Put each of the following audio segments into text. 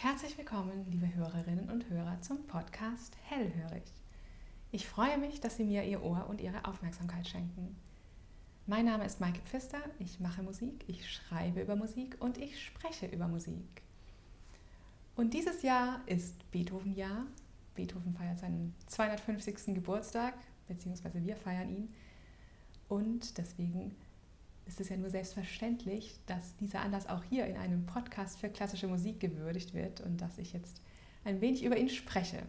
Herzlich willkommen, liebe Hörerinnen und Hörer, zum Podcast Hellhörig. Ich freue mich, dass Sie mir Ihr Ohr und Ihre Aufmerksamkeit schenken. Mein Name ist Maike Pfister, ich mache Musik, ich schreibe über Musik und ich spreche über Musik. Und dieses Jahr ist Beethoven-Jahr. Beethoven feiert seinen 250. Geburtstag, beziehungsweise wir feiern ihn. Und deswegen ist es ja nur selbstverständlich, dass dieser Anlass auch hier in einem Podcast für klassische Musik gewürdigt wird und dass ich jetzt ein wenig über ihn spreche.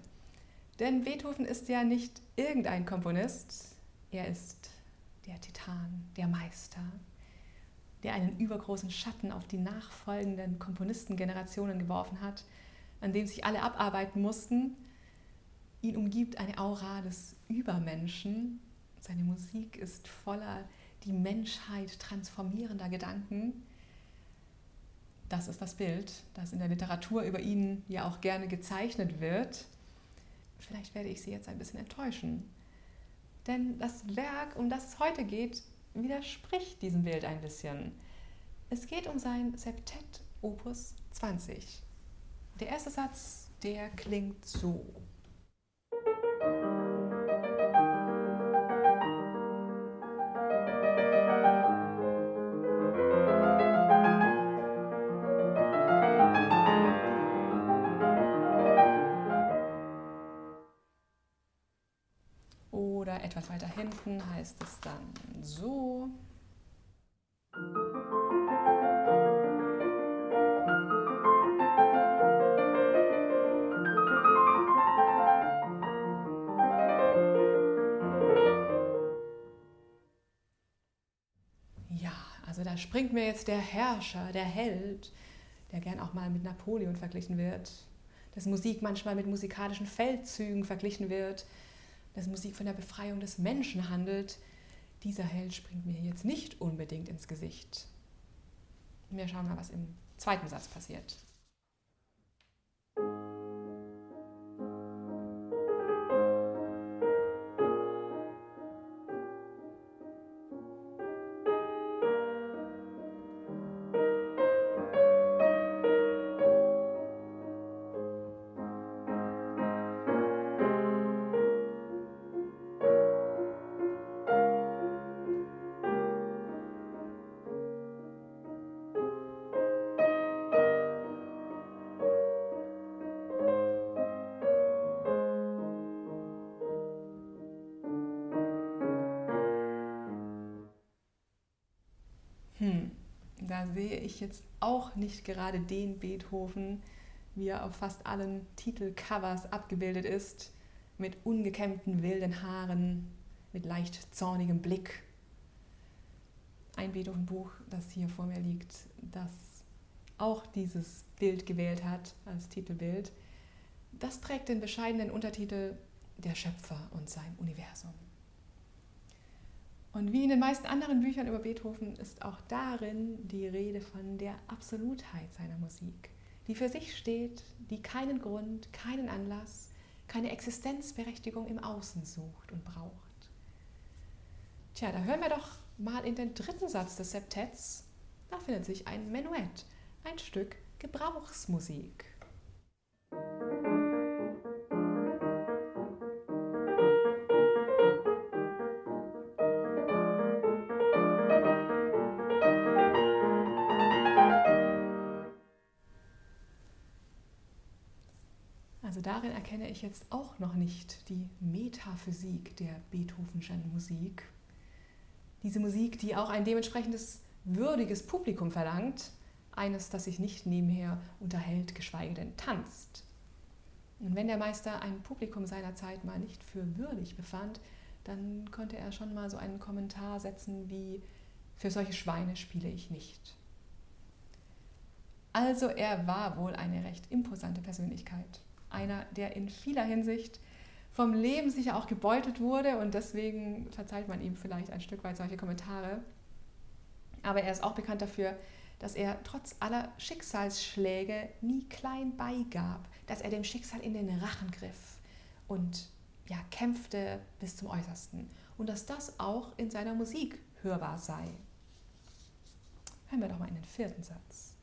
Denn Beethoven ist ja nicht irgendein Komponist, er ist der Titan, der Meister, der einen übergroßen Schatten auf die nachfolgenden Komponistengenerationen geworfen hat, an dem sich alle abarbeiten mussten. Ihn umgibt eine Aura des Übermenschen. Seine Musik ist voller die Menschheit transformierender Gedanken. Das ist das Bild, das in der Literatur über ihn ja auch gerne gezeichnet wird. Vielleicht werde ich Sie jetzt ein bisschen enttäuschen. Denn das Werk, um das es heute geht, widerspricht diesem Bild ein bisschen. Es geht um sein Septett Opus 20. Der erste Satz, der klingt so. Hinten heißt es dann so. Ja, also da springt mir jetzt der Herrscher, der Held, der gern auch mal mit Napoleon verglichen wird, dass Musik manchmal mit musikalischen Feldzügen verglichen wird, dass Musik von der Befreiung des Menschen handelt, dieser Held springt mir jetzt nicht unbedingt ins Gesicht. Wir schauen mal, was im zweiten Satz passiert. Da sehe ich jetzt auch nicht gerade den Beethoven, wie er auf fast allen Titelcovers abgebildet ist, mit ungekämmten wilden Haaren, mit leicht zornigem Blick. Ein Beethoven-Buch, das hier vor mir liegt, das auch dieses Bild gewählt hat als Titelbild, das trägt den bescheidenen Untertitel Der Schöpfer und sein Universum. Und wie in den meisten anderen Büchern über Beethoven ist auch darin die Rede von der Absolutheit seiner Musik, die für sich steht, die keinen Grund, keinen Anlass, keine Existenzberechtigung im Außen sucht und braucht. Tja, da hören wir doch mal in den dritten Satz des Septetts. Da findet sich ein Menuett, ein Stück Gebrauchsmusik. Also darin erkenne ich jetzt auch noch nicht die Metaphysik der Beethovenschen Musik. Diese Musik, die auch ein dementsprechendes würdiges Publikum verlangt, eines, das sich nicht nebenher unterhält, geschweige denn tanzt. Und wenn der Meister ein Publikum seiner Zeit mal nicht für würdig befand, dann konnte er schon mal so einen Kommentar setzen wie, für solche Schweine spiele ich nicht. Also er war wohl eine recht imposante Persönlichkeit einer, der in vieler Hinsicht vom Leben sicher auch gebeutelt wurde und deswegen verzeiht man ihm vielleicht ein Stück weit solche Kommentare. Aber er ist auch bekannt dafür, dass er trotz aller Schicksalsschläge nie klein beigab, dass er dem Schicksal in den Rachen griff und ja, kämpfte bis zum Äußersten und dass das auch in seiner Musik hörbar sei. Hören wir doch mal in den vierten Satz.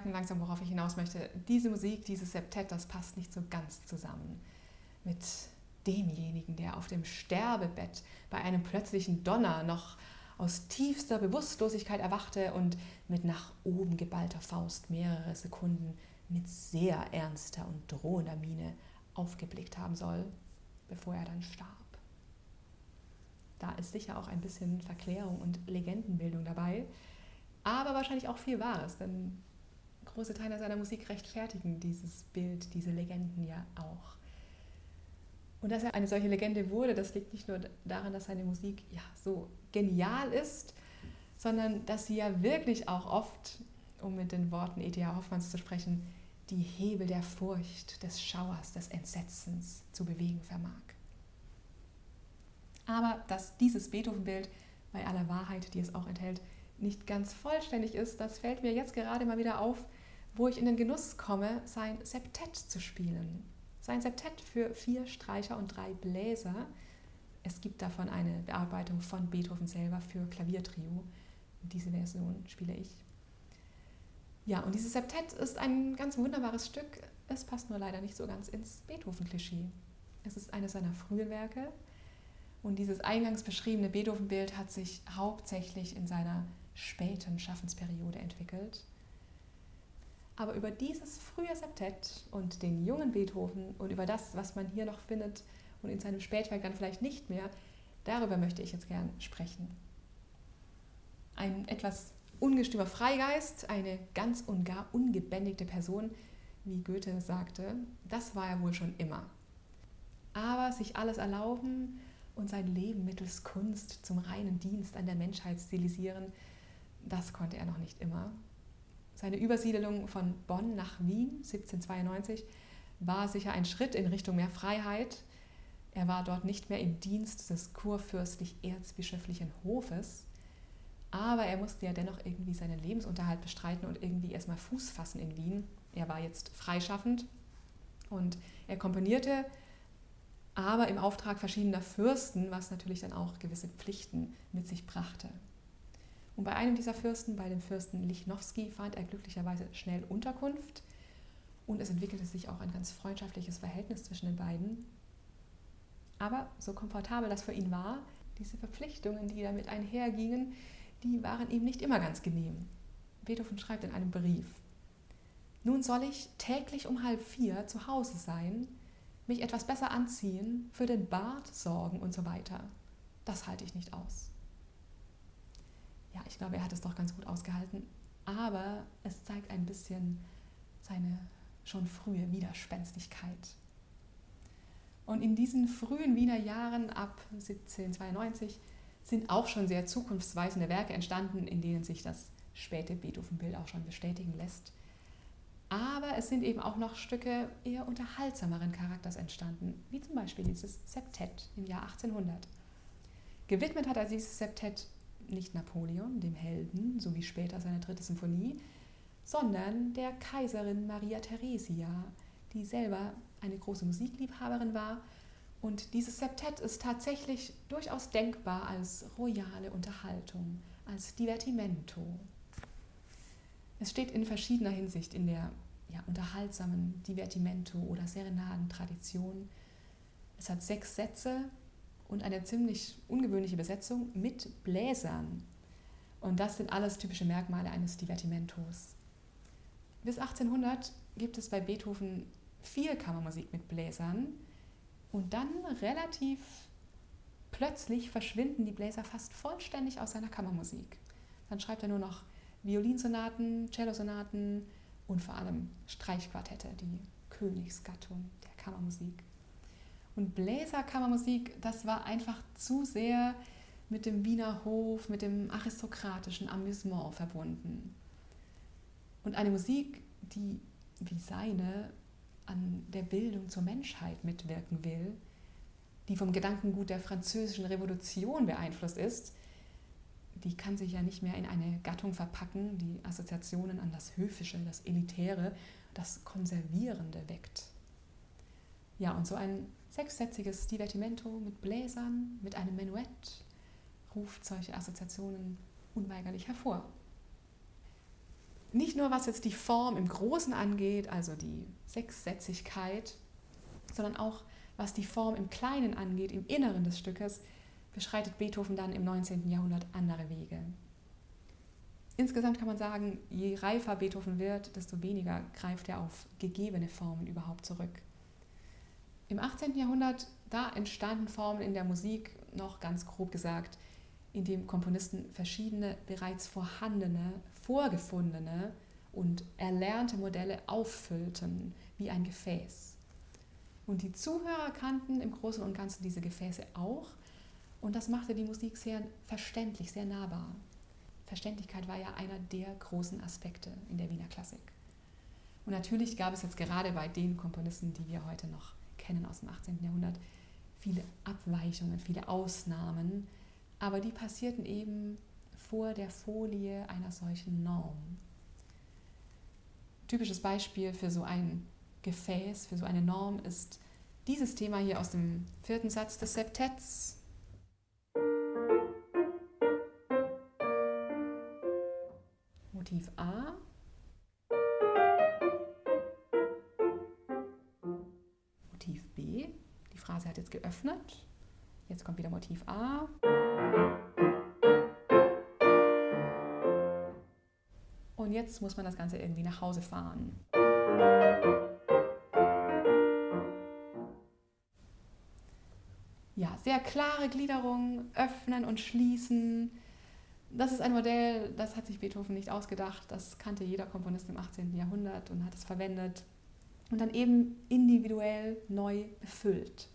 Merken langsam, worauf ich hinaus möchte. Diese Musik, dieses Septett, das passt nicht so ganz zusammen mit demjenigen, der auf dem Sterbebett bei einem plötzlichen Donner noch aus tiefster Bewusstlosigkeit erwachte und mit nach oben geballter Faust mehrere Sekunden mit sehr ernster und drohender Miene aufgeblickt haben soll, bevor er dann starb. Da ist sicher auch ein bisschen Verklärung und Legendenbildung dabei, aber wahrscheinlich auch viel Wahres, denn große Teile seiner Musik rechtfertigen dieses Bild, diese Legenden ja auch. Und dass er eine solche Legende wurde, das liegt nicht nur daran, dass seine Musik ja so genial ist, sondern dass sie ja wirklich auch oft, um mit den Worten E.T.A. Hoffmanns zu sprechen, die Hebel der Furcht, des Schauers, des Entsetzens zu bewegen vermag. Aber dass dieses Beethoven-Bild bei aller Wahrheit, die es auch enthält, nicht ganz vollständig ist, das fällt mir jetzt gerade mal wieder auf, wo ich in den Genuss komme, sein Septett zu spielen. Sein Septett für vier Streicher und drei Bläser. Es gibt davon eine Bearbeitung von Beethoven selber für Klaviertrio. Diese Version spiele ich. Ja, und dieses Septett ist ein ganz wunderbares Stück. Es passt nur leider nicht so ganz ins Beethoven-Klischee. Es ist eines seiner frühen Werke und dieses eingangs beschriebene Beethoven-Bild hat sich hauptsächlich in seiner späten Schaffensperiode entwickelt. Aber über dieses frühe Septett und den jungen Beethoven und über das, was man hier noch findet und in seinem Spätwerk dann vielleicht nicht mehr, darüber möchte ich jetzt gern sprechen. Ein etwas ungestümer Freigeist, eine ganz und gar ungebändigte Person, wie Goethe sagte, das war er wohl schon immer. Aber sich alles erlauben und sein Leben mittels Kunst zum reinen Dienst an der Menschheit stilisieren, das konnte er noch nicht immer. Seine Übersiedelung von Bonn nach Wien 1792 war sicher ein Schritt in Richtung mehr Freiheit. Er war dort nicht mehr im Dienst des kurfürstlich-erzbischöflichen Hofes, aber er musste ja dennoch irgendwie seinen Lebensunterhalt bestreiten und irgendwie erstmal Fuß fassen in Wien. Er war jetzt freischaffend und er komponierte, aber im Auftrag verschiedener Fürsten, was natürlich dann auch gewisse Pflichten mit sich brachte. Und bei einem dieser Fürsten, bei dem Fürsten Lichnowsky, fand er glücklicherweise schnell Unterkunft und es entwickelte sich auch ein ganz freundschaftliches Verhältnis zwischen den beiden. Aber so komfortabel das für ihn war, diese Verpflichtungen, die damit einhergingen, die waren ihm nicht immer ganz genehm. Beethoven schreibt in einem Brief, nun soll ich täglich um halb vier zu Hause sein, mich etwas besser anziehen, für den Bart sorgen und so weiter. Das halte ich nicht aus. Ja, ich glaube, er hat es doch ganz gut ausgehalten, aber es zeigt ein bisschen seine schon frühe Widerspenstigkeit. Und in diesen frühen Wiener Jahren ab 1792 sind auch schon sehr zukunftsweisende Werke entstanden, in denen sich das späte Beethoven-Bild auch schon bestätigen lässt. Aber es sind eben auch noch Stücke eher unterhaltsameren Charakters entstanden, wie zum Beispiel dieses Septett im Jahr 1800. Gewidmet hat er dieses Septett nicht Napoleon, dem Helden, so wie später seine dritte Symphonie, sondern der Kaiserin Maria Theresia, die selber eine große Musikliebhaberin war und dieses Septett ist tatsächlich durchaus denkbar als royale Unterhaltung, als Divertimento. Es steht in verschiedener Hinsicht in der ja, unterhaltsamen Divertimento- oder Serenadentradition. Es hat sechs Sätze und eine ziemlich ungewöhnliche Besetzung mit Bläsern. Und das sind alles typische Merkmale eines Divertimentos. Bis 1800 gibt es bei Beethoven viel Kammermusik mit Bläsern, und dann relativ plötzlich verschwinden die Bläser fast vollständig aus seiner Kammermusik. Dann schreibt er nur noch Violinsonaten, Cellosonaten und vor allem Streichquartette, die Königsgattung der Kammermusik. Und Bläserkammermusik, das war einfach zu sehr mit dem Wiener Hof, mit dem aristokratischen Amüsement verbunden. Und eine Musik, die wie seine an der Bildung zur Menschheit mitwirken will, die vom Gedankengut der französischen Revolution beeinflusst ist, die kann sich ja nicht mehr in eine Gattung verpacken, die Assoziationen an das Höfische, das Elitäre, das Konservierende weckt. Ja, und so ein sechssätziges Divertimento mit Bläsern, mit einem Menuett ruft solche Assoziationen unweigerlich hervor. Nicht nur was jetzt die Form im Großen angeht, also die Sechssätzigkeit, sondern auch was die Form im Kleinen angeht, im Inneren des Stückes, beschreitet Beethoven dann im 19. Jahrhundert andere Wege. Insgesamt kann man sagen, je reifer Beethoven wird, desto weniger greift er auf gegebene Formen überhaupt zurück. Im 18. Jahrhundert, da entstanden Formen in der Musik, noch ganz grob gesagt, in dem Komponisten verschiedene bereits vorhandene, vorgefundene und erlernte Modelle auffüllten wie ein Gefäß. Und die Zuhörer kannten im Großen und Ganzen diese Gefäße auch und das machte die Musik sehr verständlich, sehr nahbar. Verständlichkeit war ja einer der großen Aspekte in der Wiener Klassik. Und natürlich gab es jetzt gerade bei den Komponisten, die wir heute noch kennen aus dem 18. Jahrhundert, viele Abweichungen, viele Ausnahmen, aber die passierten eben vor der Folie einer solchen Norm. Typisches Beispiel für so ein Gefäß, für so eine Norm ist dieses Thema hier aus dem vierten Satz des Septetts. Motiv A. Phrase hat jetzt geöffnet. Jetzt kommt wieder Motiv A. Und jetzt muss man das Ganze irgendwie nach Hause fahren. Ja, sehr klare Gliederung, öffnen und schließen. Das ist ein Modell, das hat sich Beethoven nicht ausgedacht. Das kannte jeder Komponist im 18. Jahrhundert und hat es verwendet und dann eben individuell neu befüllt.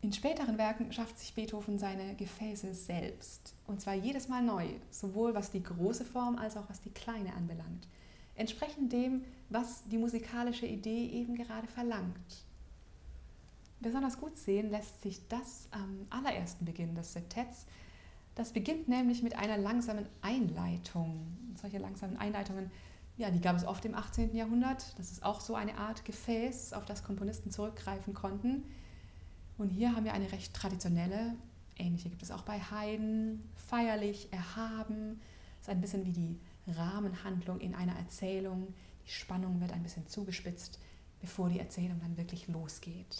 In späteren Werken schafft sich Beethoven seine Gefäße selbst. Und zwar jedes Mal neu, sowohl was die große Form als auch was die kleine anbelangt. Entsprechend dem, was die musikalische Idee eben gerade verlangt. Besonders gut sehen lässt sich das am allerersten Beginn des Septetts. Das beginnt nämlich mit einer langsamen Einleitung. Solche langsamen Einleitungen, ja, die gab es oft im 18. Jahrhundert. Das ist auch so eine Art Gefäß, auf das Komponisten zurückgreifen konnten. Und hier haben wir eine recht traditionelle, ähnliche gibt es auch bei Haydn, feierlich, erhaben. Das ist ein bisschen wie die Rahmenhandlung in einer Erzählung. Die Spannung wird ein bisschen zugespitzt, bevor die Erzählung dann wirklich losgeht.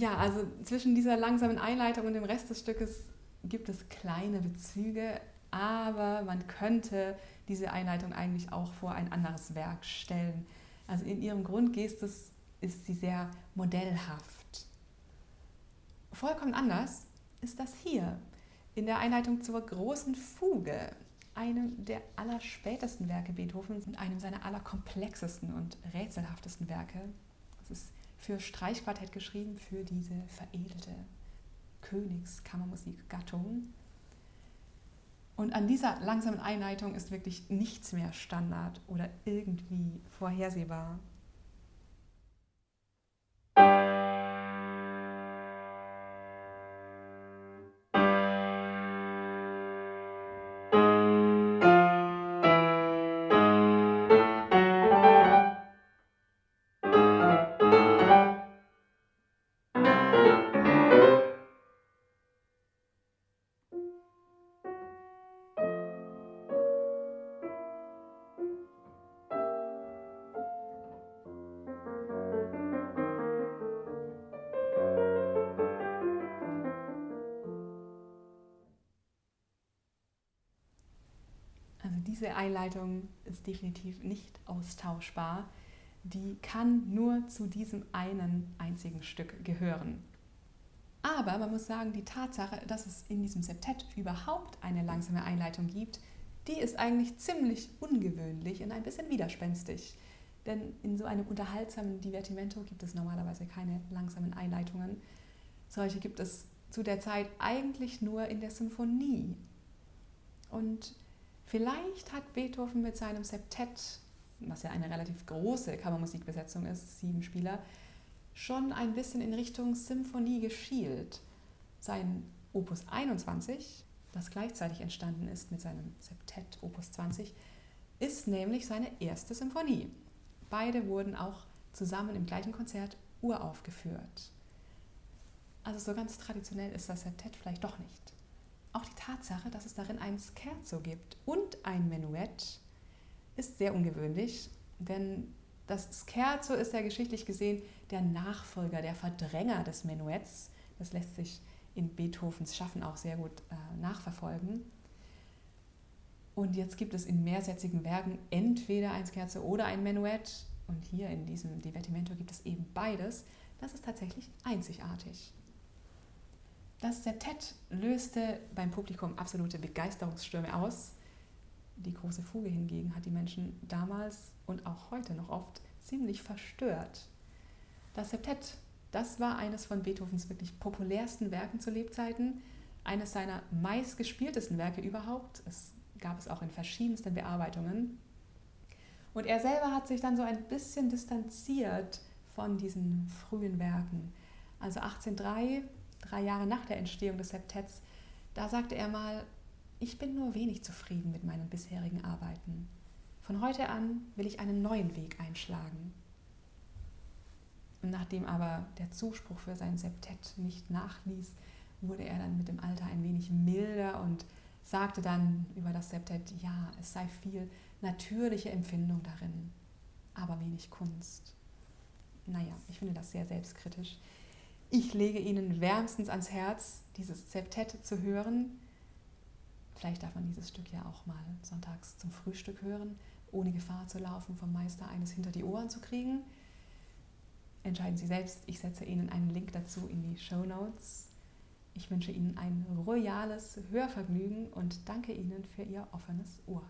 Ja, also zwischen dieser langsamen Einleitung und dem Rest des Stückes gibt es kleine Bezüge, aber man könnte diese Einleitung eigentlich auch vor ein anderes Werk stellen. Also in ihrem Grundgestus ist sie sehr modellhaft. Vollkommen anders ist das hier in der Einleitung zur großen Fuge, einem der allerspätesten Werke Beethovens und einem seiner allerkomplexesten und rätselhaftesten Werke. Es ist für Streichquartett geschrieben, für diese veredelte Königskammermusikgattung. Und an dieser langsamen Einleitung ist wirklich nichts mehr Standard oder irgendwie vorhersehbar. Diese Einleitung ist definitiv nicht austauschbar. Die kann nur zu diesem einen einzigen Stück gehören. Aber man muss sagen, die Tatsache, dass es in diesem Septett überhaupt eine langsame Einleitung gibt, die ist eigentlich ziemlich ungewöhnlich und ein bisschen widerspenstig. Denn in so einem unterhaltsamen Divertimento gibt es normalerweise keine langsamen Einleitungen. Solche gibt es zu der Zeit eigentlich nur in der Symphonie. Und vielleicht hat Beethoven mit seinem Septett, was ja eine relativ große Kammermusikbesetzung ist, sieben Spieler, schon ein bisschen in Richtung Symphonie geschielt. Sein Opus 21, das gleichzeitig entstanden ist mit seinem Septett Opus 20, ist nämlich seine erste Symphonie. Beide wurden auch zusammen im gleichen Konzert uraufgeführt. Also so ganz traditionell ist das Septett vielleicht doch nicht. Auch die Tatsache, dass es darin ein Scherzo gibt und ein Menuett, ist sehr ungewöhnlich, denn das Scherzo ist ja geschichtlich gesehen der Nachfolger, der Verdränger des Menuetts. Das lässt sich in Beethovens Schaffen auch sehr gut äh, nachverfolgen. Und jetzt gibt es in mehrsätzigen Werken entweder ein Scherzo oder ein Menuett. Und hier in diesem Divertimento gibt es eben beides. Das ist tatsächlich einzigartig. Das Septett löste beim Publikum absolute Begeisterungsstürme aus. Die große Fuge hingegen hat die Menschen damals und auch heute noch oft ziemlich verstört. Das Septett, das war eines von Beethovens wirklich populärsten Werken zu Lebzeiten, eines seiner meistgespieltesten Werke überhaupt. Es gab es auch in verschiedensten Bearbeitungen. Und er selber hat sich dann so ein bisschen distanziert von diesen frühen Werken. Also 1803, drei Jahre nach der Entstehung des Septetts, da sagte er mal, ich bin nur wenig zufrieden mit meinen bisherigen Arbeiten. Von heute an will ich einen neuen Weg einschlagen. Und nachdem aber der Zuspruch für sein Septett nicht nachließ, wurde er dann mit dem Alter ein wenig milder und sagte dann über das Septett, ja, es sei viel natürliche Empfindung darin, aber wenig Kunst. Naja, ich finde das sehr selbstkritisch. Ich lege Ihnen wärmstens ans Herz, dieses Septett zu hören. Vielleicht darf man dieses Stück ja auch mal sonntags zum Frühstück hören, ohne Gefahr zu laufen, vom Meister eines hinter die Ohren zu kriegen. Entscheiden Sie selbst. Ich setze Ihnen einen Link dazu in die Show Notes. Ich wünsche Ihnen ein royales Hörvergnügen und danke Ihnen für Ihr offenes Ohr.